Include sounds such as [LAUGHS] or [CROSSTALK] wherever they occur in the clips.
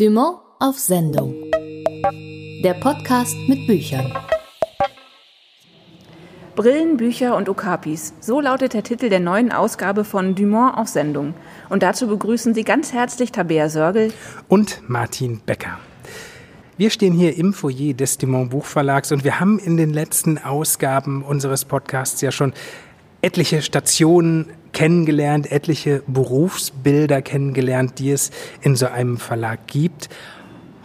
Dumont auf Sendung. Der Podcast mit Büchern. Brillen, Bücher und Okapis. So lautet der Titel der neuen Ausgabe von Dumont auf Sendung. Und dazu begrüßen Sie ganz herzlich Tabea Sörgel und Martin Becker. Wir stehen hier im Foyer des Dumont Buchverlags und wir haben in den letzten Ausgaben unseres Podcasts ja schon etliche Stationen kennengelernt, etliche Berufsbilder kennengelernt, die es in so einem Verlag gibt.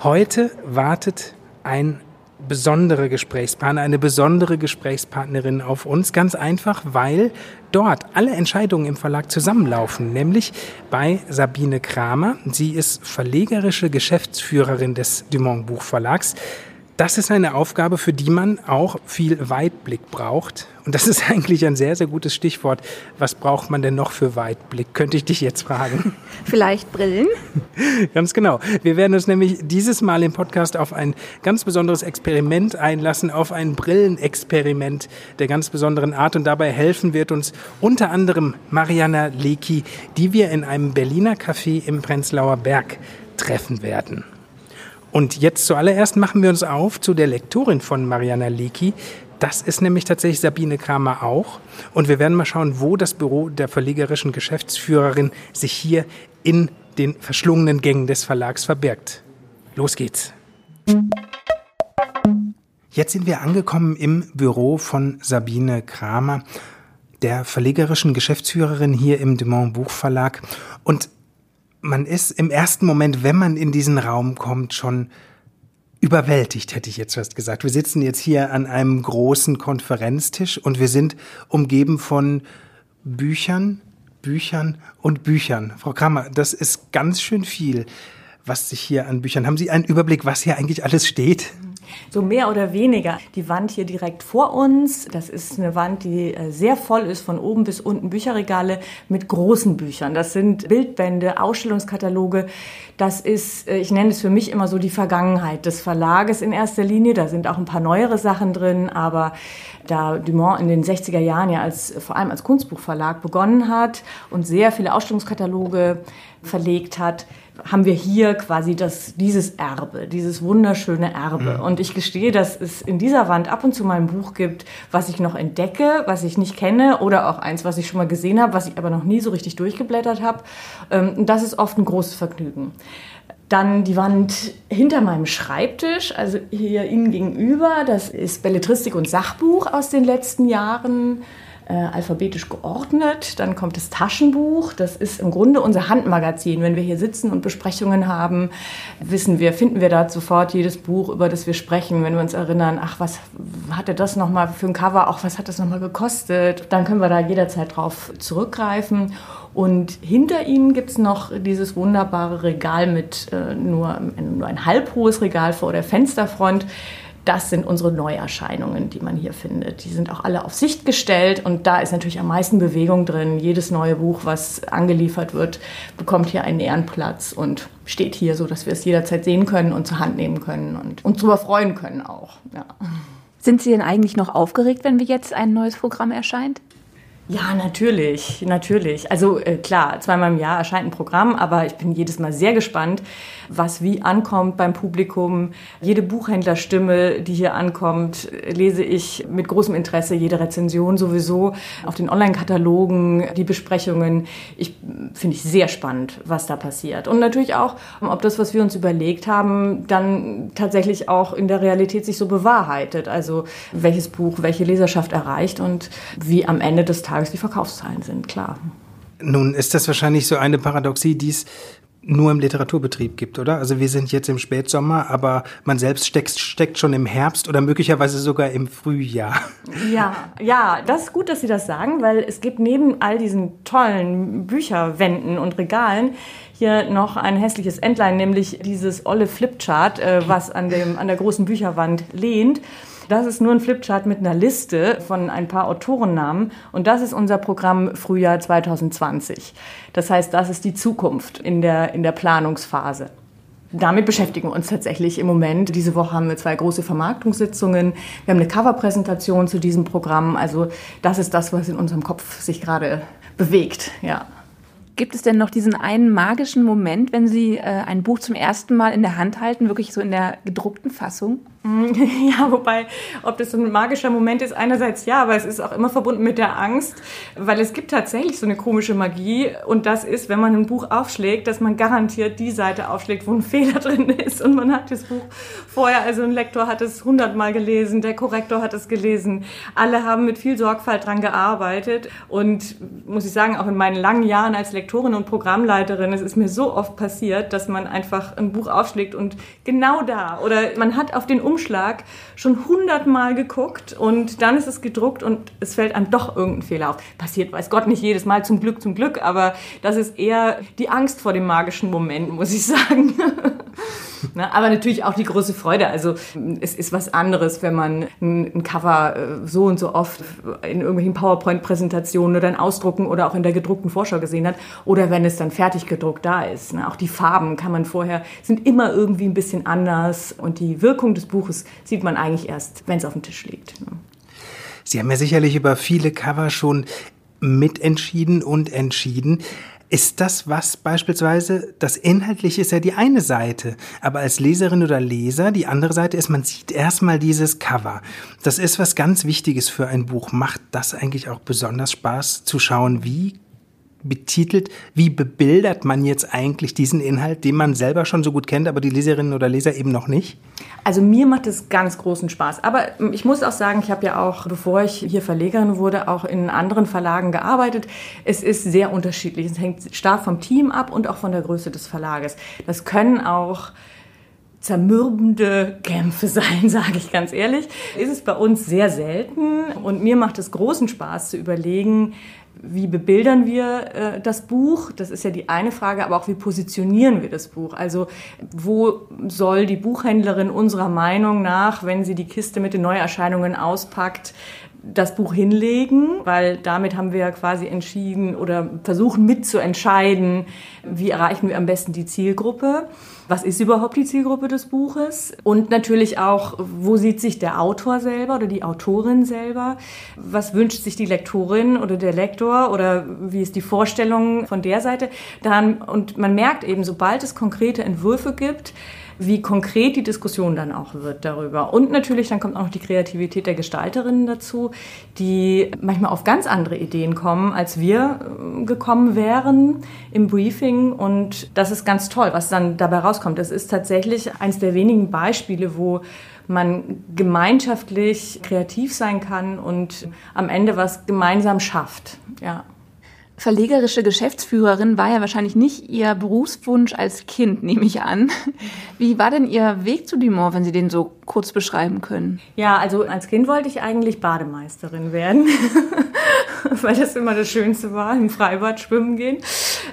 Heute wartet ein besonderer Gesprächspartner, eine besondere Gesprächspartnerin auf uns. Ganz einfach, weil dort alle Entscheidungen im Verlag zusammenlaufen, nämlich bei Sabine Kramer. Sie ist verlegerische Geschäftsführerin des Dumont Buchverlags. Das ist eine Aufgabe, für die man auch viel Weitblick braucht. Und das ist [LAUGHS] eigentlich ein sehr, sehr gutes Stichwort. Was braucht man denn noch für Weitblick? Könnte ich dich jetzt fragen. [LAUGHS] Vielleicht Brillen? [LAUGHS] Ganz genau. Wir werden uns nämlich dieses Mal im Podcast auf ein ganz besonderes Experiment einlassen, auf ein Brillenexperiment der ganz besonderen Art. Und dabei helfen wird uns unter anderem Mariana Leki, die wir in einem Berliner Café im Prenzlauer Berg treffen werden. Und jetzt zuallererst machen wir uns auf zu der Lektorin von Mariana Leki. Das ist nämlich tatsächlich Sabine Kramer auch. Und wir werden mal schauen, wo das Büro der verlegerischen Geschäftsführerin sich hier in den verschlungenen Gängen des Verlags verbirgt. Los geht's. Jetzt sind wir angekommen im Büro von Sabine Kramer, der verlegerischen Geschäftsführerin hier im Dumont Buchverlag. Und man ist im ersten Moment, wenn man in diesen Raum kommt, schon überwältigt, hätte ich jetzt fast gesagt. Wir sitzen jetzt hier an einem großen Konferenztisch und wir sind umgeben von Büchern, Büchern und Büchern. Frau Kramer, das ist ganz schön viel, was sich hier an Büchern. Haben Sie einen Überblick, was hier eigentlich alles steht? So mehr oder weniger. Die Wand hier direkt vor uns, das ist eine Wand, die äh, sehr voll ist, von oben bis unten Bücherregale mit großen Büchern. Das sind Bildbände, Ausstellungskataloge. Das ist, äh, ich nenne es für mich immer so die Vergangenheit des Verlages in erster Linie. Da sind auch ein paar neuere Sachen drin, aber da Dumont in den 60er Jahren ja als, vor allem als Kunstbuchverlag begonnen hat und sehr viele Ausstellungskataloge verlegt hat, haben wir hier quasi das, dieses Erbe, dieses wunderschöne Erbe. Mhm. Und ich gestehe, dass es in dieser Wand ab und zu mal ein Buch gibt, was ich noch entdecke, was ich nicht kenne oder auch eins, was ich schon mal gesehen habe, was ich aber noch nie so richtig durchgeblättert habe. Ähm, und das ist oft ein großes Vergnügen. Dann die Wand hinter meinem Schreibtisch, also hier Ihnen gegenüber, das ist Belletristik und Sachbuch aus den letzten Jahren äh, alphabetisch geordnet. Dann kommt das Taschenbuch. Das ist im Grunde unser Handmagazin. Wenn wir hier sitzen und Besprechungen haben, wissen wir, finden wir da sofort jedes Buch, über das wir sprechen. Wenn wir uns erinnern, ach, was hatte das nochmal für ein Cover? Auch was hat das nochmal gekostet? Dann können wir da jederzeit drauf zurückgreifen. Und hinter ihnen gibt es noch dieses wunderbare Regal mit äh, nur, nur ein halbhohes Regal vor der Fensterfront das sind unsere Neuerscheinungen, die man hier findet. Die sind auch alle auf Sicht gestellt und da ist natürlich am meisten Bewegung drin. Jedes neue Buch, was angeliefert wird, bekommt hier einen Ehrenplatz und steht hier, so dass wir es jederzeit sehen können und zur Hand nehmen können und uns darüber freuen können auch. Ja. Sind Sie denn eigentlich noch aufgeregt, wenn wir jetzt ein neues Programm erscheint? Ja, natürlich, natürlich. Also äh, klar, zweimal im Jahr erscheint ein Programm, aber ich bin jedes Mal sehr gespannt, was wie ankommt beim Publikum. Jede Buchhändlerstimme, die hier ankommt, lese ich mit großem Interesse. Jede Rezension sowieso auf den Online-Katalogen, die Besprechungen. Ich finde ich sehr spannend, was da passiert. Und natürlich auch, ob das, was wir uns überlegt haben, dann tatsächlich auch in der Realität sich so bewahrheitet. Also welches Buch welche Leserschaft erreicht und wie am Ende des Tages Tages die Verkaufszahlen sind, klar. Nun ist das wahrscheinlich so eine Paradoxie, die es nur im Literaturbetrieb gibt, oder? Also wir sind jetzt im Spätsommer, aber man selbst steckt, steckt schon im Herbst oder möglicherweise sogar im Frühjahr. Ja, ja, das ist gut, dass Sie das sagen, weil es gibt neben all diesen tollen Bücherwänden und Regalen hier noch ein hässliches Entlein, nämlich dieses olle Flipchart, äh, was an, dem, an der großen Bücherwand lehnt. Das ist nur ein Flipchart mit einer Liste von ein paar Autorennamen und das ist unser Programm Frühjahr 2020. Das heißt, das ist die Zukunft in der, in der Planungsphase. Damit beschäftigen wir uns tatsächlich im Moment. Diese Woche haben wir zwei große Vermarktungssitzungen. Wir haben eine Coverpräsentation zu diesem Programm. Also das ist das, was in unserem Kopf sich gerade bewegt, ja. Gibt es denn noch diesen einen magischen Moment, wenn Sie äh, ein Buch zum ersten Mal in der Hand halten, wirklich so in der gedruckten Fassung? [LAUGHS] Ja, wobei, ob das so ein magischer Moment ist, einerseits ja, aber es ist auch immer verbunden mit der Angst, weil es gibt tatsächlich so eine komische Magie und das ist, wenn man ein Buch aufschlägt, dass man garantiert die Seite aufschlägt, wo ein [LAUGHS] Fehler drin ist und man hat das Buch vorher, also ein Lektor hat es hundertmal gelesen, der Korrektor hat es gelesen, alle haben mit viel Sorgfalt dran gearbeitet und muss ich sagen, auch in meinen langen Jahren als Lektorin und Programmleiterin, es ist mir so oft passiert, dass man einfach ein Buch aufschlägt und genau da oder man hat auf den um Umschlag schon hundertmal geguckt und dann ist es gedruckt und es fällt einem doch irgendein Fehler auf. Passiert, weiß Gott, nicht jedes Mal, zum Glück, zum Glück, aber das ist eher die Angst vor dem magischen Moment, muss ich sagen. [LAUGHS] Ne? Aber natürlich auch die große Freude. Also es ist was anderes, wenn man ein, Cover äh, so und so oft in irgendwelchen PowerPoint-Präsentationen oder in Ausdrucken oder auch in der gedruckten Vorschau gesehen hat oder wenn es dann fertig gedruckt da ist. Ne? Auch die Farben kann man vorher, sind immer irgendwie ein bisschen anders und die Wirkung des Buches sieht man eigentlich erst, wenn es auf dem Tisch liegt. Ne? Sie haben ja sicherlich über viele Cover schon mitentschieden und entschieden. Ist das was beispielsweise, das Inhaltliche ist ja die eine Seite, aber als Leserin oder Leser, die andere Seite ist, man sieht erstmal dieses Cover. Das ist was ganz Wichtiges für ein Buch. Macht das eigentlich auch besonders Spaß zu schauen, wie betitelt, wie bebildert man jetzt eigentlich diesen Inhalt, den man selber schon so gut kennt, aber die Leserinnen oder Leser eben noch nicht? Also mir macht es ganz großen Spaß. Aber ich muss auch sagen, ich habe ja auch, bevor ich hier Verlegerin wurde, auch in anderen Verlagen gearbeitet. Es ist sehr unterschiedlich. Es hängt stark vom Team ab und auch von der Größe des Verlages. Das können auch zermürbende Kämpfe [LAUGHS] sein, sage ich ganz ehrlich. Ist es bei uns sehr selten und mir macht es großen Spaß zu überlegen, wie bebildern wir äh, das Buch? Das ist ja die eine Frage, aber auch wie positionieren wir das Buch? Also wo soll die Buchhändlerin unserer Meinung nach, wenn sie die Kiste mit den Neuerscheinungen auspackt, das Buch hinlegen, weil damit haben wir ja quasi entschieden oder versuchen mitzuentscheiden, wie erreichen wir am besten die Zielgruppe. Was ist überhaupt die Zielgruppe des Buches? Und natürlich auch, wo sieht sich der Autor selber oder die Autorin selber? Was wünscht sich die Lektorin oder der Lektor oder wie ist die Vorstellung von der Seite? Dann, und man merkt eben, sobald es konkrete Entwürfe gibt, wie konkret die Diskussion dann auch wird darüber. Und natürlich, dann kommt auch noch die Kreativität der Gestalterinnen dazu, die manchmal auf ganz andere Ideen kommen, als wir äh, gekommen wären im Briefing. Und das ist ganz toll, was dann dabei rauskommt. Das ist tatsächlich eines der wenigen Beispiele, wo man gemeinschaftlich kreativ sein kann und am Ende was gemeinsam schafft. Ja. Verlegerische Geschäftsführerin war ja wahrscheinlich nicht Ihr Berufswunsch als Kind, nehme ich an. Wie war denn Ihr Weg zu Dumont, wenn Sie den so kurz beschreiben können? Ja, also als Kind wollte ich eigentlich Bademeisterin werden, [LAUGHS] weil das immer das Schönste war, im Freibad schwimmen gehen.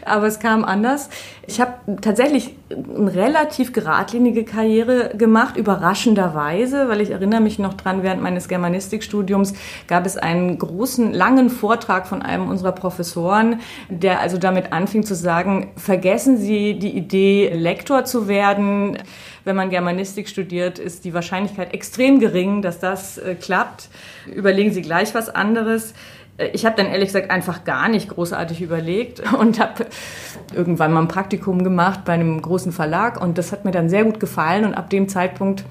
Aber es kam anders. Ich habe tatsächlich eine relativ geradlinige Karriere gemacht, überraschenderweise, weil ich erinnere mich noch dran, während meines Germanistikstudiums gab es einen großen, langen Vortrag von einem unserer Professoren, der also damit anfing zu sagen, vergessen Sie die Idee, Lektor zu werden. Wenn man Germanistik studiert, ist die Wahrscheinlichkeit extrem gering, dass das äh, klappt. Überlegen Sie gleich was anderes. Äh, ich habe dann ehrlich gesagt einfach gar nicht großartig überlegt und habe irgendwann mal ein Praktikum gemacht bei einem großen Verlag und das hat mir dann sehr gut gefallen und ab dem Zeitpunkt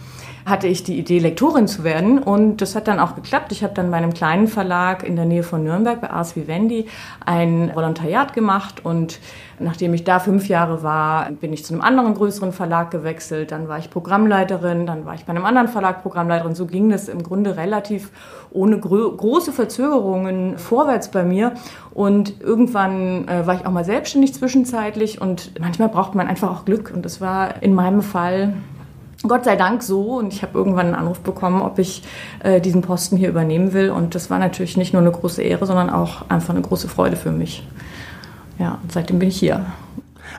hatte ich die Idee, Lektorin zu werden und das hat dann auch geklappt. Ich habe dann bei einem kleinen Verlag in der Nähe von Nürnberg, bei Ars Vivendi, ein Volontariat gemacht und nachdem ich da fünf Jahre war, bin ich zu einem anderen größeren Verlag gewechselt. Dann war ich Programmleiterin, dann war ich bei einem anderen Verlag Programmleiterin. So ging das im Grunde relativ ohne große Verzögerungen vorwärts bei mir. Und irgendwann äh, war ich auch mal selbstständig zwischenzeitlich und manchmal braucht man einfach auch Glück. Und das war in meinem Fall Gott sei Dank so und ich habe irgendwann einen Anruf bekommen, ob ich äh, diesen Posten hier übernehmen will und das war natürlich nicht nur eine große Ehre, sondern auch einfach eine große Freude für mich. Ja, und seitdem bin ich hier.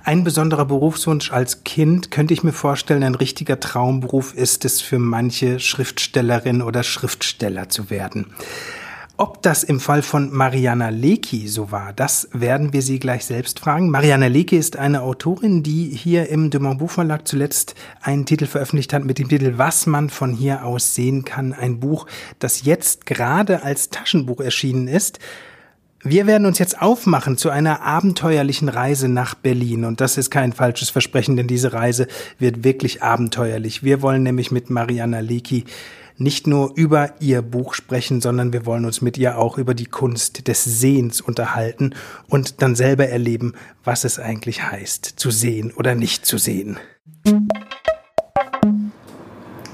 Ein besonderer Berufswunsch als Kind könnte ich mir vorstellen, ein richtiger Traumberuf ist es für manche Schriftstellerin oder Schriftsteller zu werden. Ob das im Fall von Mariana Lecki so war, das werden wir Sie gleich selbst fragen. Mariana Lecki ist eine Autorin, die hier im Dumont Buchverlag zuletzt einen Titel veröffentlicht hat mit dem Titel Was man von hier aus sehen kann. Ein Buch, das jetzt gerade als Taschenbuch erschienen ist. Wir werden uns jetzt aufmachen zu einer abenteuerlichen Reise nach Berlin. Und das ist kein falsches Versprechen, denn diese Reise wird wirklich abenteuerlich. Wir wollen nämlich mit Mariana Lecki nicht nur über ihr Buch sprechen, sondern wir wollen uns mit ihr auch über die Kunst des Sehens unterhalten und dann selber erleben, was es eigentlich heißt, zu sehen oder nicht zu sehen.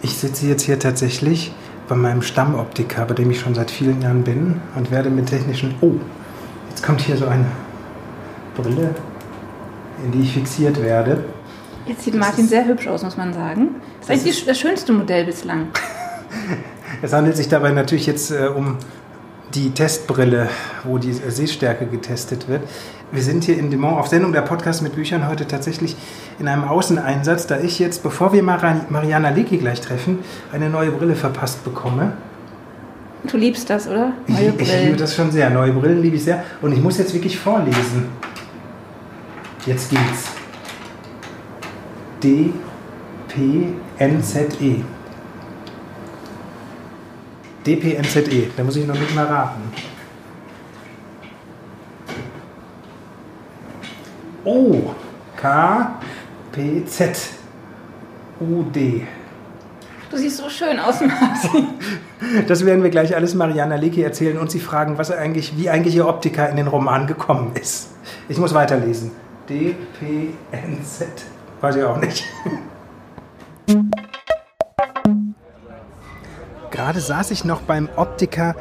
Ich sitze jetzt hier tatsächlich bei meinem Stammoptiker, bei dem ich schon seit vielen Jahren bin und werde mit technischen... Oh, jetzt kommt hier so eine Brille, in die ich fixiert werde. Jetzt sieht Martin sehr hübsch aus, muss man sagen. Das ist eigentlich das schönste Modell bislang. [LAUGHS] Es handelt sich dabei natürlich jetzt äh, um die Testbrille, wo die Sehstärke getestet wird. Wir sind hier in Dimont auf Sendung der Podcast mit Büchern heute tatsächlich in einem Außeneinsatz, da ich jetzt, bevor wir Mariana Lecki gleich treffen, eine neue Brille verpasst bekomme. Du liebst das, oder? Neue ich, ich liebe das schon sehr. Neue Brillen liebe ich sehr. Und ich muss jetzt wirklich vorlesen. Jetzt geht's. D P N Z E. DPNZE. Da muss ich noch nicht mal raten. O. K. P. Z. U. D. Du siehst so schön aus, Martin. Das werden wir gleich alles Mariana Lecki erzählen und sie fragen, was eigentlich, wie eigentlich ihr Optiker in den Roman gekommen ist. Ich muss weiterlesen. D, P, N, Z. Weiß ich auch nicht. Gerade saß ich noch beim Optiker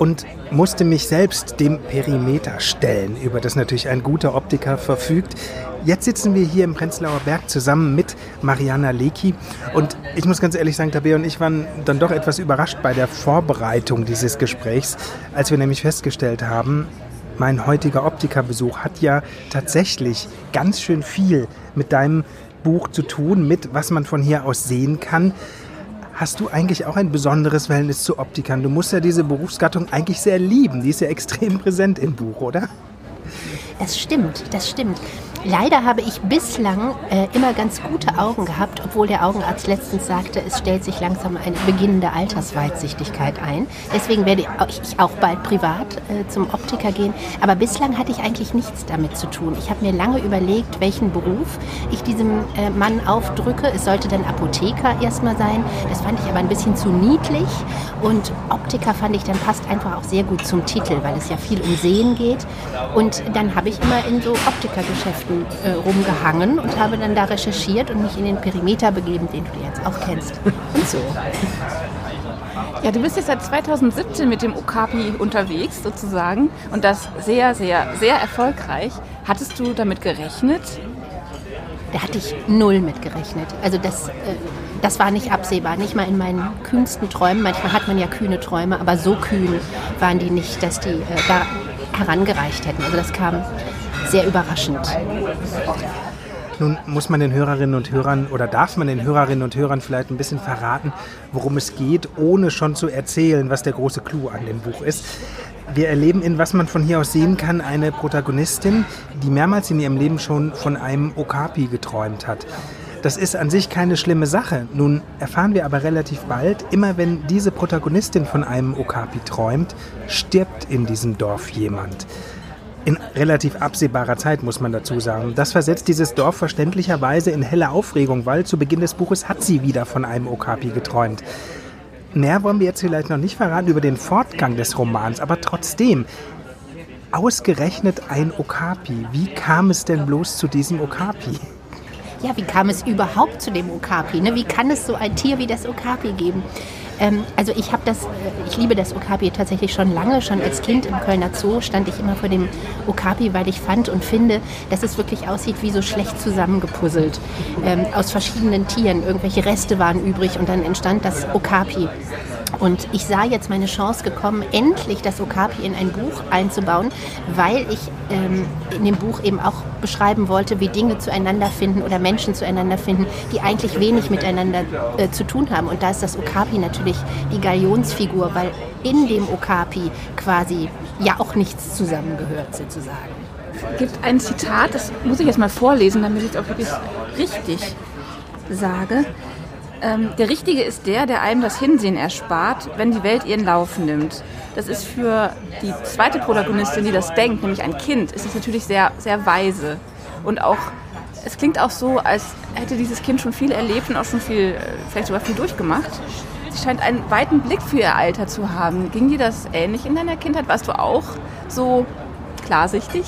und musste mich selbst dem Perimeter stellen, über das natürlich ein guter Optiker verfügt. Jetzt sitzen wir hier im Prenzlauer Berg zusammen mit Mariana Lecki und ich muss ganz ehrlich sagen, Tabea und ich waren dann doch etwas überrascht bei der Vorbereitung dieses Gesprächs, als wir nämlich festgestellt haben, mein heutiger Optikerbesuch hat ja tatsächlich ganz schön viel mit deinem Buch zu tun, mit was man von hier aus sehen kann hast du eigentlich auch ein besonderes Verhältnis zu Optikern. Du musst ja diese Berufsgattung eigentlich sehr lieben. Die ist ja [LAUGHS] extrem präsent im Buch, oder? Das stimmt, das stimmt. Leider habe ich bislang äh, immer ganz gute Augen gehabt, obwohl der Augenarzt letztens sagte, es stellt sich langsam eine beginnende Altersweitsichtigkeit ein. Deswegen werde ich auch bald privat äh, zum Optiker gehen. Aber bislang hatte ich eigentlich nichts damit zu tun. Ich habe mir lange überlegt, welchen Beruf ich diesem äh, Mann aufdrücke. Es sollte dann Apotheker erstmal sein. Das fand ich aber ein bisschen zu niedlich. Und Optiker fand ich dann passt einfach auch sehr gut zum Titel, weil es ja viel um Sehen geht. Und dann habe ich immer in so Optikergeschäften Nachrichten äh, rumgehangen und habe dann da recherchiert und mich in den Perimeter begeben, den du jetzt auch kennst. Und so. Ja, du bist jetzt seit 2017 mit dem Okapi unterwegs sozusagen und das sehr, sehr, sehr erfolgreich. Hattest du damit gerechnet? Da hatte ich null mit gerechnet. Also das, äh, das war nicht absehbar, nicht mal in meinen kühnsten Träumen. Manchmal hat man ja kühne Träume, aber so kühn waren die nicht, dass die äh, da herangereicht hätten. Also das kam sehr überraschend. Nun muss man den Hörerinnen und Hörern oder darf man den Hörerinnen und Hörern vielleicht ein bisschen verraten, worum es geht, ohne schon zu erzählen, was der große Clou an dem Buch ist. Wir erleben in Was man von hier aus sehen kann eine Protagonistin, die mehrmals in ihrem Leben schon von einem Okapi geträumt hat. Das ist an sich keine schlimme Sache. Nun erfahren wir aber relativ bald, immer wenn diese Protagonistin von einem Okapi träumt, stirbt in diesem Dorf jemand in relativ absehbarer Zeit, muss man dazu sagen. Das versetzt dieses Dorf verständlicherweise in helle Aufregung, weil zu Beginn des Buches hat sie wieder von einem Okapi geträumt. Mehr wollen wir jetzt vielleicht noch nicht verraten über den Fortgang des Romans, aber trotzdem, ausgerechnet ein Okapi. Wie kam es denn bloß zu diesem Okapi? Ja, wie kam es überhaupt zu dem Okapi? Ne? Wie kann es so ein Tier wie das Okapi geben? Ähm, also ich habe das, ich liebe das Okapi tatsächlich schon lange, schon als Kind im Kölner Zoo stand ich immer vor dem Okapi, weil ich fand und finde, dass es wirklich aussieht wie so schlecht zusammengepuzzelt ähm, aus verschiedenen Tieren. Irgendwelche Reste waren übrig und dann entstand das Okapi. Und ich sah jetzt meine Chance gekommen, endlich das Okapi in ein Buch einzubauen, weil ich ähm, in dem Buch eben auch beschreiben wollte, wie Dinge zueinander finden oder Menschen zueinander finden, die eigentlich wenig miteinander äh, zu tun haben. Und da ist das Okapi natürlich die Galionsfigur, weil in dem Okapi quasi ja auch nichts zusammengehört sozusagen. Es gibt ein Zitat, das muss ich jetzt mal vorlesen, damit ich es auch wirklich richtig sage. Ähm, der Richtige ist der, der einem das Hinsehen erspart, wenn die Welt ihren Lauf nimmt. Das ist für die zweite Protagonistin, die das denkt, nämlich ein Kind, ist es natürlich sehr, sehr weise. Und auch, es klingt auch so, als hätte dieses Kind schon viel erlebt und auch schon viel, äh, vielleicht sogar viel durchgemacht. Sie scheint einen weiten Blick für ihr Alter zu haben. Ging dir das ähnlich in deiner Kindheit? Warst du auch so klarsichtig?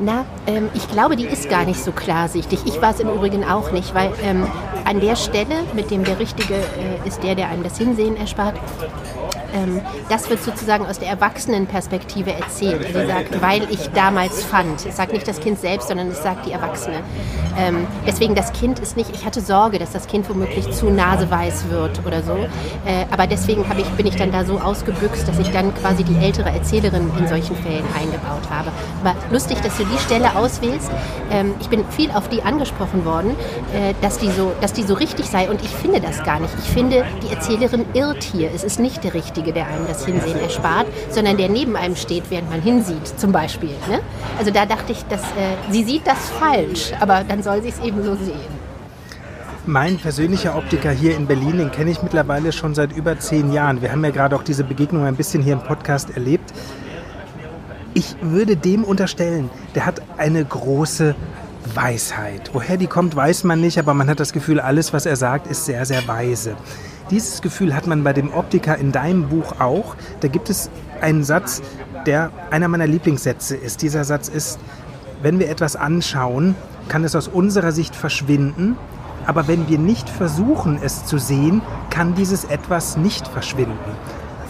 Na, ähm, ich glaube, die ist gar nicht so klarsichtig. Ich war es im Übrigen auch nicht, weil ähm, an der Stelle, mit dem der Richtige äh, ist der, der einem das Hinsehen erspart, ähm, das wird sozusagen aus der Erwachsenenperspektive erzählt. Sie sagt, weil ich damals fand. Es sagt nicht das Kind selbst, sondern es sagt die Erwachsene. Ähm, deswegen, das Kind ist nicht, ich hatte Sorge, dass das Kind womöglich zu naseweiß wird oder so. Äh, aber deswegen ich, bin ich dann da so ausgebüxt, dass ich dann quasi die ältere Erzählerin in solchen Fällen eingebaut habe. Aber lustig, dass du die Stelle auswählst. Ähm, ich bin viel auf die angesprochen worden, äh, dass, die so, dass die so richtig sei. Und ich finde das gar nicht. Ich finde, die Erzählerin irrt hier. Es ist nicht der richtige Richtige, der einem das Hinsehen erspart, sondern der neben einem steht, während man hinsieht, zum Beispiel. Ne? Also da dachte ich, dass, äh, sie sieht das falsch, aber dann soll sie es eben so sehen. Mein persönlicher Optiker hier in Berlin, den kenne ich mittlerweile schon seit über zehn Jahren. Wir haben ja gerade auch diese Begegnung ein bisschen hier im Podcast erlebt. Ich würde dem unterstellen, der hat eine große Weisheit. Woher die kommt, weiß man nicht, aber man hat das Gefühl, alles, was er sagt, ist sehr, sehr weise. Dieses Gefühl hat man bei dem Optiker in deinem Buch auch. Da gibt es einen Satz, der einer meiner Lieblingssätze ist. Dieser Satz ist, wenn wir etwas anschauen, kann es aus unserer Sicht verschwinden, aber wenn wir nicht versuchen, es zu sehen, kann dieses etwas nicht verschwinden.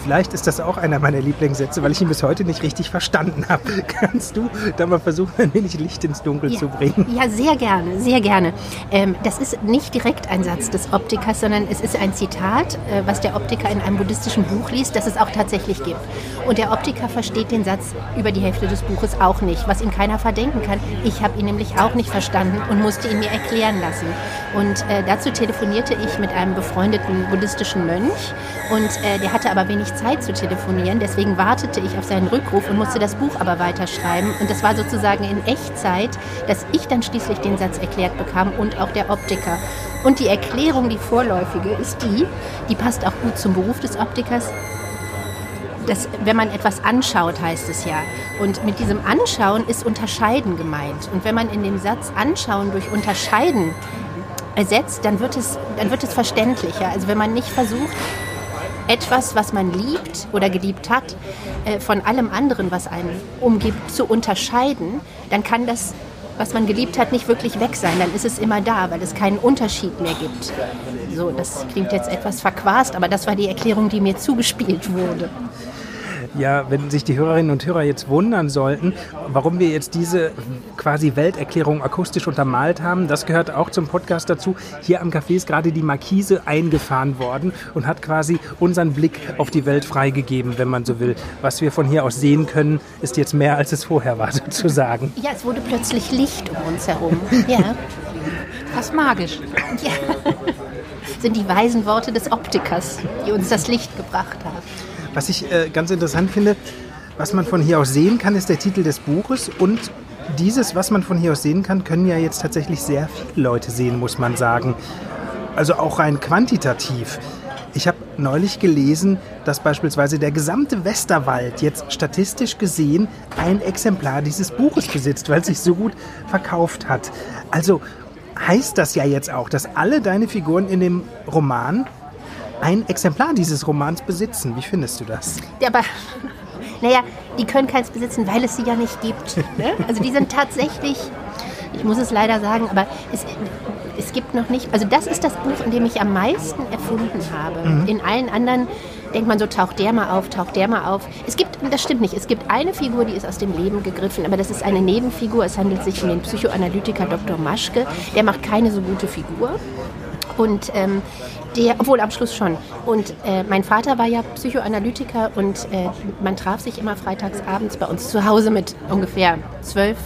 Vielleicht ist das auch einer meiner Lieblingssätze, weil ich ihn bis heute nicht richtig verstanden habe. [LAUGHS] Kannst du da mal versuchen, ein wenig Licht ins Dunkel ja, zu bringen? Ja, sehr gerne, sehr gerne. Ähm, das ist nicht direkt ein Satz des Optikers, sondern es ist ein Zitat, äh, was der Optiker in einem buddhistischen Buch liest, das es auch tatsächlich gibt. Und der Optiker versteht den Satz über die Hälfte des Buches auch nicht, was ihm keiner verdenken kann. Ich habe ihn nämlich auch nicht verstanden und musste ihn mir erklären lassen. Und äh, dazu telefonierte ich mit einem befreundeten buddhistischen Mönch und äh, der hatte aber wenig wenig Zeit zu telefonieren. Deswegen wartete ich auf seinen Rückruf und musste das Buch aber weiterschreiben. Und das war sozusagen in Echtzeit, dass ich dann schließlich den Satz erklärt bekam und auch der Optiker. Und die Erklärung, die vorläufige, ist die, die passt auch gut zum Beruf des Optikers. Das, wenn man etwas anschaut, heißt es ja. Und mit diesem Anschauen ist Unterscheiden gemeint. Und wenn man in dem Satz Anschauen durch Unterscheiden ersetzt, dann wird es, dann wird es verständlicher. Also wenn man nicht versucht, etwas, was man liebt oder geliebt hat, äh, von allem anderen, was einen umgibt, zu unterscheiden, dann kann das, was man geliebt hat, nicht wirklich weg sein. Dann ist es immer da, weil es keinen Unterschied mehr gibt. So, das klingt jetzt etwas verquast, aber das war die Erklärung, die mir zugespielt wurde. Ja, wenn sich die Hörerinnen und Hörer jetzt wundern sollten, warum wir jetzt diese quasi Welterklärung akustisch untermalt haben, das gehört auch zum Podcast dazu. Hier am Café ist gerade die Markise eingefahren worden und hat quasi unseren Blick auf die Welt freigegeben, wenn man so will. Was wir von hier aus sehen können, ist jetzt mehr, als es vorher war, [LAUGHS] sozusagen. Ja, es wurde plötzlich Licht um uns herum. Ja. Fast magisch. Ja. [LAUGHS] Sind die weisen Worte des Optikers, die uns das Licht gebracht haben. Was ich äh, ganz interessant finde, was man von hier aus sehen kann, ist der Titel des Buches und dieses, was man von hier aus sehen kann, können ja jetzt tatsächlich sehr viele Leute sehen, muss man sagen. Also auch rein quantitativ. Ich habe neulich gelesen, dass beispielsweise der gesamte Westerwald jetzt statistisch gesehen ein Exemplar dieses Buches besitzt, weil es sich so gut verkauft hat. Also heißt das ja jetzt auch, dass alle deine Figuren in dem Roman ein Exemplar dieses Romans besitzen. Wie findest du das? Ja, aber naja, die können keins besitzen, weil es sie ja nicht gibt. Ne? Also die sind tatsächlich, ich muss es leider sagen, aber es, es gibt noch nicht, also das ist das Buch, in dem ich am meisten erfunden habe. Mhm. In allen anderen denkt man so, taucht der mal auf, taucht der mal auf. Es gibt, das stimmt nicht, es gibt eine Figur, die ist aus dem Leben gegriffen, aber das ist eine Nebenfigur. Es handelt sich um den Psychoanalytiker Dr. Maschke. Der macht keine so gute Figur. Und ähm, der, obwohl am Schluss schon. Und äh, mein Vater war ja Psychoanalytiker und äh, man traf sich immer freitags abends bei uns zu Hause mit ungefähr zwölf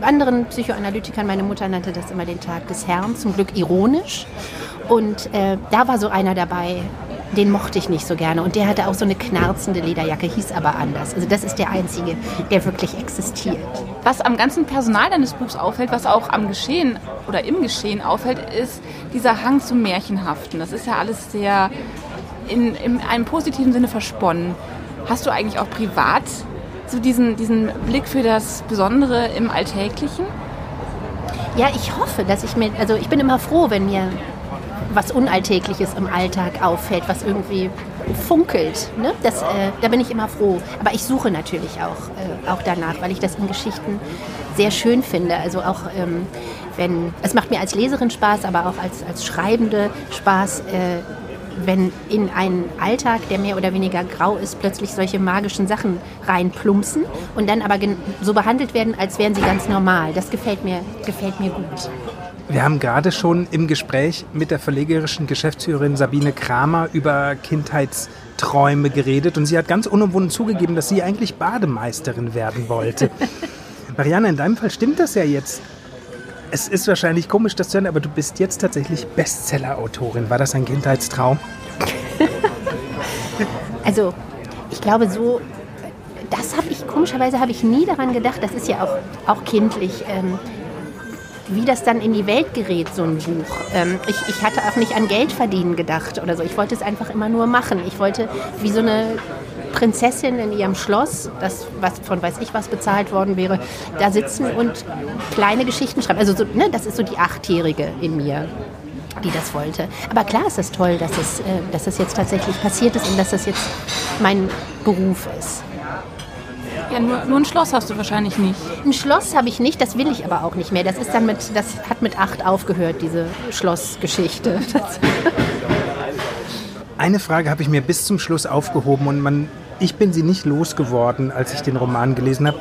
anderen Psychoanalytikern. Meine Mutter nannte das immer den Tag des Herrn, zum Glück ironisch. Und äh, da war so einer dabei, den mochte ich nicht so gerne. Und der hatte auch so eine knarzende Lederjacke, hieß aber anders. Also das ist der einzige, der wirklich existiert. Was am ganzen Personal deines Buchs auffällt, was auch am Geschehen oder im Geschehen auffällt, ist dieser Hang zum Märchenhaften. Das ist ja alles sehr in, in einem positiven Sinne versponnen. Hast du eigentlich auch privat so diesen, diesen Blick für das Besondere im Alltäglichen? Ja, ich hoffe, dass ich mir, also ich bin immer froh, wenn mir was Unalltägliches im Alltag auffällt, was irgendwie funkelt. Ne? Das, äh, da bin ich immer froh. Aber ich suche natürlich auch, äh, auch danach, weil ich das in Geschichten sehr schön finde. Also auch ähm, wenn, es macht mir als Leserin Spaß, aber auch als, als Schreibende Spaß, äh, wenn in einen Alltag, der mehr oder weniger grau ist, plötzlich solche magischen Sachen reinplumpsen und dann aber so behandelt werden, als wären sie ganz normal. Das gefällt mir, gefällt mir gut. Wir haben gerade schon im Gespräch mit der verlegerischen Geschäftsführerin Sabine Kramer über Kindheitsträume geredet und sie hat ganz unumwunden zugegeben, dass sie eigentlich Bademeisterin werden wollte. [LAUGHS] Marianne, in deinem Fall stimmt das ja jetzt. Es ist wahrscheinlich komisch, das zu hören, aber du bist jetzt tatsächlich Bestseller-Autorin. War das ein Kindheitstraum? [LAUGHS] also, ich glaube, so, das habe ich, komischerweise habe ich nie daran gedacht, das ist ja auch, auch kindlich. Ähm, wie das dann in die Welt gerät, so ein Buch. Ähm, ich, ich hatte auch nicht an Geld verdienen gedacht oder so. Ich wollte es einfach immer nur machen. Ich wollte wie so eine Prinzessin in ihrem Schloss, das was von weiß ich was bezahlt worden wäre, da sitzen und kleine Geschichten schreiben. Also so, ne, das ist so die Achtjährige in mir die das wollte. Aber klar ist es toll, dass es, äh, dass es jetzt tatsächlich passiert ist und dass das jetzt mein Beruf ist. Ja, nur, nur ein Schloss hast du wahrscheinlich nicht. Ein Schloss habe ich nicht, das will ich aber auch nicht mehr. Das ist dann mit, das hat mit acht aufgehört, diese Schlossgeschichte. [LAUGHS] Eine Frage habe ich mir bis zum Schluss aufgehoben und man, ich bin sie nicht losgeworden, als ich den Roman gelesen habe.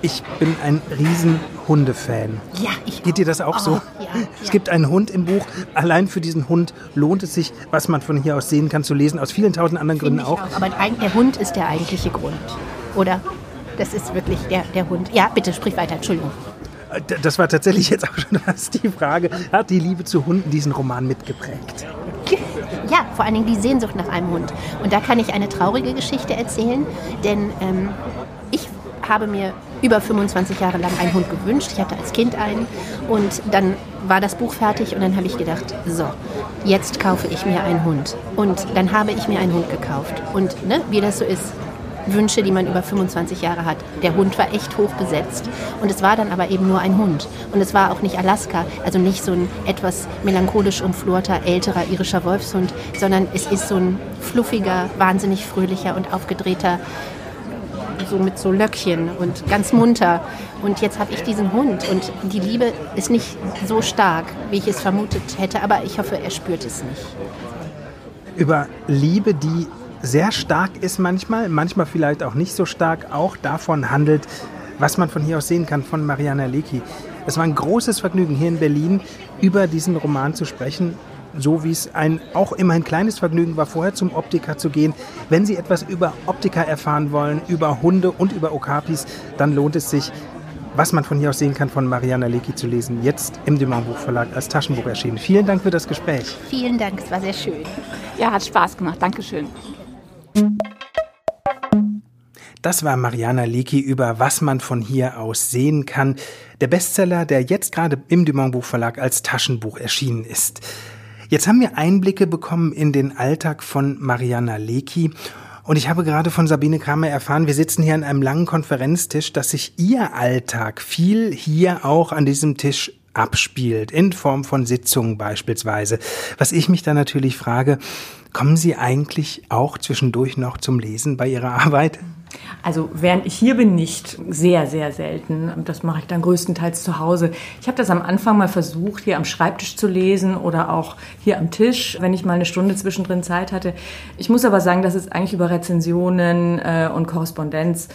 Ich bin ein riesen Hundefan. Ja, ich Geht dir das auch oh, so? Ja, [LAUGHS] es gibt einen Hund im Buch. Allein für diesen Hund lohnt es sich, was man von hier aus sehen kann, zu lesen. Aus vielen tausend anderen Gründen auch. auch. Aber der Hund ist der eigentliche Grund, oder? Das ist wirklich der, der Hund. Ja, bitte sprich weiter, Entschuldigung. Äh, das war tatsächlich jetzt auch schon [LAUGHS] fast die Frage. Hat die Liebe zu Hunden diesen Roman mitgeprägt? Ja, vor allen Dingen die Sehnsucht nach einem Hund. Und da kann ich eine traurige Geschichte erzählen, denn ähm, ich habe mir über 25 Jahre lang einen Hund gewünscht. Ich hatte als Kind einen und dann war das Buch fertig und dann habe ich gedacht, so, jetzt kaufe ich mir einen Hund. Und dann habe ich mir einen Hund gekauft. Und ne, wie das so ist, Wünsche, die man über 25 Jahre hat. Der Hund war echt hoch besetzt und es war dann aber eben nur ein Hund. Und es war auch nicht Alaska, also nicht so ein etwas melancholisch umflorter, älterer irischer Wolfshund, sondern es ist so ein fluffiger, wahnsinnig fröhlicher und aufgedrehter so mit so Löckchen und ganz munter. Und jetzt habe ich diesen Hund und die Liebe ist nicht so stark, wie ich es vermutet hätte, aber ich hoffe, er spürt es nicht. Über Liebe, die sehr stark ist manchmal, manchmal vielleicht auch nicht so stark, auch davon handelt, was man von hier aus sehen kann, von Mariana Lecki. Es war ein großes Vergnügen, hier in Berlin über diesen Roman zu sprechen, so wie es ein auch immerhin kleines Vergnügen war, vorher zum Optiker zu gehen. Wenn Sie etwas über Optiker erfahren wollen, über Hunde und über Okapis, dann lohnt es sich, was man von hier aus sehen kann, von Mariana Lecki zu lesen. Jetzt im Dumont Buchverlag als Taschenbuch erschienen. Vielen Dank für das Gespräch. Vielen Dank, es war sehr schön. Ja, hat Spaß gemacht. Dankeschön. Das war Mariana Lecki über was man von hier aus sehen kann. Der Bestseller, der jetzt gerade im Dumont Buchverlag als Taschenbuch erschienen ist. Jetzt haben wir Einblicke bekommen in den Alltag von Mariana Lecki. Und ich habe gerade von Sabine Kramer erfahren, wir sitzen hier an einem langen Konferenztisch, dass sich ihr Alltag viel hier auch an diesem Tisch abspielt, in Form von Sitzungen beispielsweise. Was ich mich da natürlich frage, Kommen Sie eigentlich auch zwischendurch noch zum Lesen bei Ihrer [LAUGHS] Arbeit? Also während ich hier bin, nicht sehr, sehr selten. Das mache ich dann größtenteils zu Hause. Ich habe das am Anfang mal versucht, hier am Schreibtisch zu lesen oder auch hier am Tisch, wenn ich mal eine Stunde zwischendrin Zeit hatte. Ich muss aber sagen, dass es eigentlich über Rezensionen äh, und Korrespondenz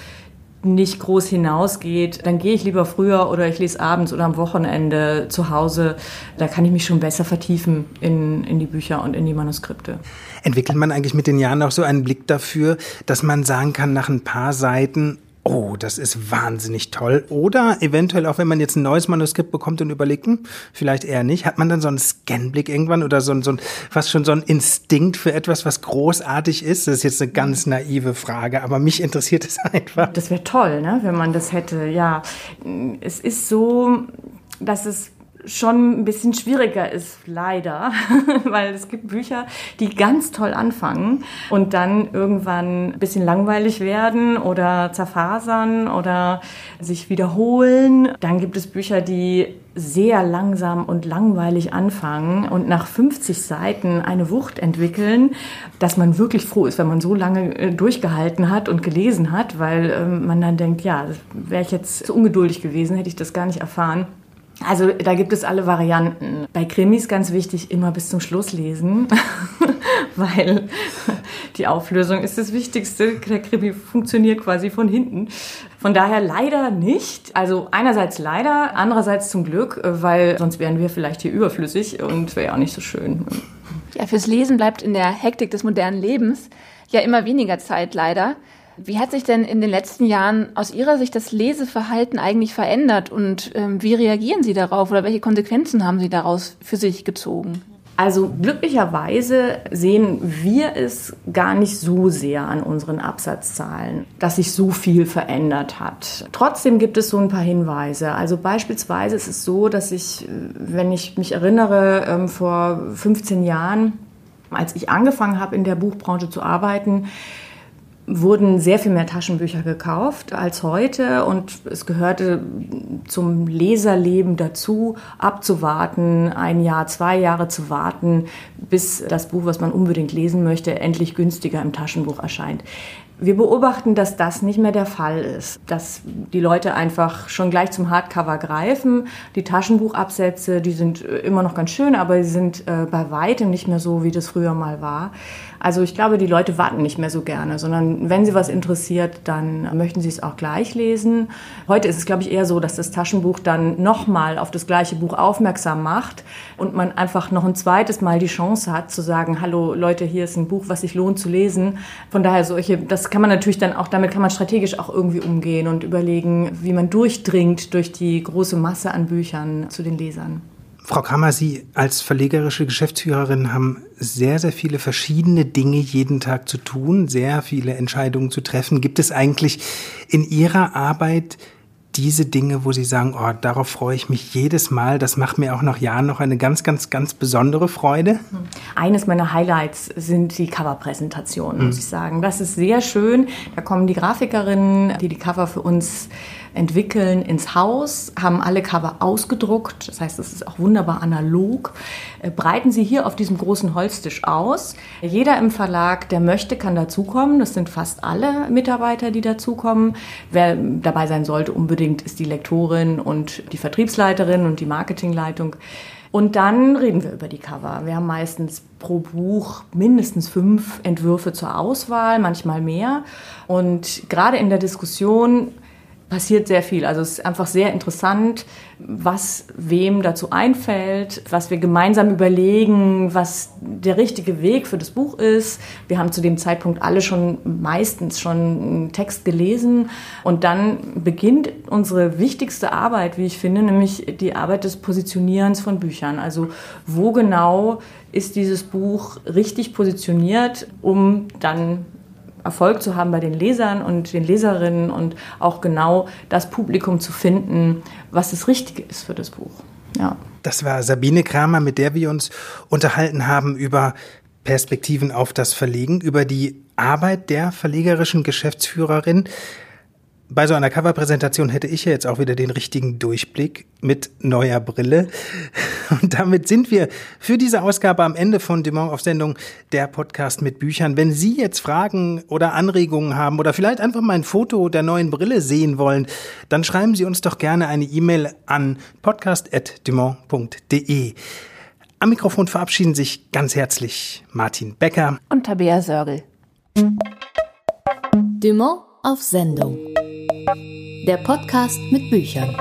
nicht groß hinausgeht, dann gehe ich lieber früher oder ich lese abends oder am Wochenende zu Hause. Da kann ich mich schon besser vertiefen in, in die Bücher und in die Manuskripte. Entwickelt man eigentlich mit den Jahren auch so einen Blick dafür, dass man sagen kann, nach ein paar Seiten, Oh, das ist wahnsinnig toll. Oder eventuell auch, wenn man jetzt ein neues Manuskript bekommt und überlegt, hm, vielleicht eher nicht, hat man dann so einen Scanblick irgendwann oder so, so ein, fast schon so ein Instinkt für etwas, was großartig ist? Das ist jetzt eine ganz naive Frage, aber mich interessiert es [LAUGHS] einfach. Das wäre toll, ne, wenn man das hätte. Ja, es ist so, dass es schon ein bisschen schwieriger ist, leider, [LAUGHS] weil es gibt Bücher, die ganz toll anfangen und dann irgendwann ein bisschen langweilig werden oder zerfasern oder sich wiederholen. Dann gibt es Bücher, die sehr langsam und langweilig anfangen und nach 50 Seiten eine Wucht entwickeln, dass man wirklich froh ist, wenn man so lange äh, durchgehalten hat und gelesen hat, weil ähm, man dann denkt, ja, wäre ich jetzt zu ungeduldig gewesen, hätte ich das gar nicht erfahren. Also da gibt es alle Varianten. Bei Krimis ganz wichtig, immer bis zum Schluss lesen, [LAUGHS] weil die Auflösung ist das Wichtigste. Der Krimi funktioniert quasi von hinten. Von daher leider nicht. Also einerseits leider, andererseits zum Glück, weil sonst wären wir vielleicht hier überflüssig und wäre ja auch nicht so schön. Ja, fürs Lesen bleibt in der Hektik des modernen Lebens ja immer weniger Zeit leider. Wie hat sich denn in den letzten Jahren aus Ihrer Sicht das Leseverhalten eigentlich verändert und ähm, wie reagieren Sie darauf oder welche Konsequenzen haben Sie daraus für sich gezogen? Also glücklicherweise sehen wir es gar nicht so sehr an unseren Absatzzahlen, dass sich so viel verändert hat. Trotzdem gibt es so ein paar Hinweise. Also beispielsweise ist es so, dass ich, wenn ich mich erinnere, ähm, vor 15 Jahren, als ich angefangen habe, in der Buchbranche zu arbeiten, wurden sehr viel mehr Taschenbücher gekauft als heute und es gehörte zum Leserleben dazu, abzuwarten, ein Jahr, zwei Jahre zu warten, bis das Buch, was man unbedingt lesen möchte, endlich günstiger im Taschenbuch erscheint. Wir beobachten, dass das nicht mehr der Fall ist, dass die Leute einfach schon gleich zum Hardcover greifen. Die Taschenbuchabsätze, die sind immer noch ganz schön, aber sie sind äh, bei weitem nicht mehr so, wie das früher mal war. Also ich glaube, die Leute warten nicht mehr so gerne, sondern wenn sie was interessiert, dann möchten sie es auch gleich lesen. Heute ist es, glaube ich, eher so, dass das Taschenbuch dann nochmal auf das gleiche Buch aufmerksam macht und man einfach noch ein zweites Mal die Chance hat zu sagen, hallo Leute, hier ist ein Buch, was sich lohnt zu lesen. Von daher solche, das kann man natürlich dann auch, damit kann man strategisch auch irgendwie umgehen und überlegen, wie man durchdringt durch die große Masse an Büchern zu den Lesern. Frau Kammer, Sie als verlegerische Geschäftsführerin haben sehr, sehr viele verschiedene Dinge jeden Tag zu tun, sehr viele Entscheidungen zu treffen. Gibt es eigentlich in Ihrer Arbeit diese Dinge, wo Sie sagen, oh, darauf freue ich mich jedes Mal, das macht mir auch nach Jahren noch eine ganz, ganz, ganz besondere Freude? Eines meiner Highlights sind die Coverpräsentationen, muss mhm. ich sagen. Das ist sehr schön. Da kommen die Grafikerinnen, die die Cover für uns entwickeln ins Haus, haben alle Cover ausgedruckt, das heißt, es ist auch wunderbar analog, äh, breiten sie hier auf diesem großen Holztisch aus. Jeder im Verlag, der möchte, kann dazukommen. Das sind fast alle Mitarbeiter, die dazukommen. Wer dabei sein sollte unbedingt, ist die Lektorin und die Vertriebsleiterin und die Marketingleitung. Und dann reden wir über die Cover. Wir haben meistens pro Buch mindestens fünf Entwürfe zur Auswahl, manchmal mehr. Und gerade in der Diskussion passiert sehr viel. Also es ist einfach sehr interessant, was wem dazu einfällt, was wir gemeinsam überlegen, was der richtige Weg für das Buch ist. Wir haben zu dem Zeitpunkt alle schon meistens schon einen Text gelesen und dann beginnt unsere wichtigste Arbeit, wie ich finde, nämlich die Arbeit des Positionierens von Büchern. Also wo genau ist dieses Buch richtig positioniert, um dann Erfolg zu haben bei den Lesern und den Leserinnen und auch genau das Publikum zu finden, was das Richtige ist für das Buch. Ja. Das war Sabine Kramer, mit der wir uns unterhalten haben über Perspektiven auf das Verlegen, über die Arbeit der verlegerischen Geschäftsführerin bei so einer Coverpräsentation hätte ich ja jetzt auch wieder den richtigen Durchblick mit neuer Brille. [LAUGHS] Und damit sind wir für diese Ausgabe am Ende von Dumont auf Sendung, der Podcast mit Büchern. Wenn Sie jetzt Fragen oder Anregungen haben oder vielleicht einfach mal ein Foto der neuen Brille sehen wollen, dann schreiben Sie uns doch gerne eine E-Mail an podcast.dumont.de. Am Mikrofon verabschieden sich ganz herzlich Martin Becker und Tabea Sörgel. Dumont auf Sendung. Der Podcast mit Büchern.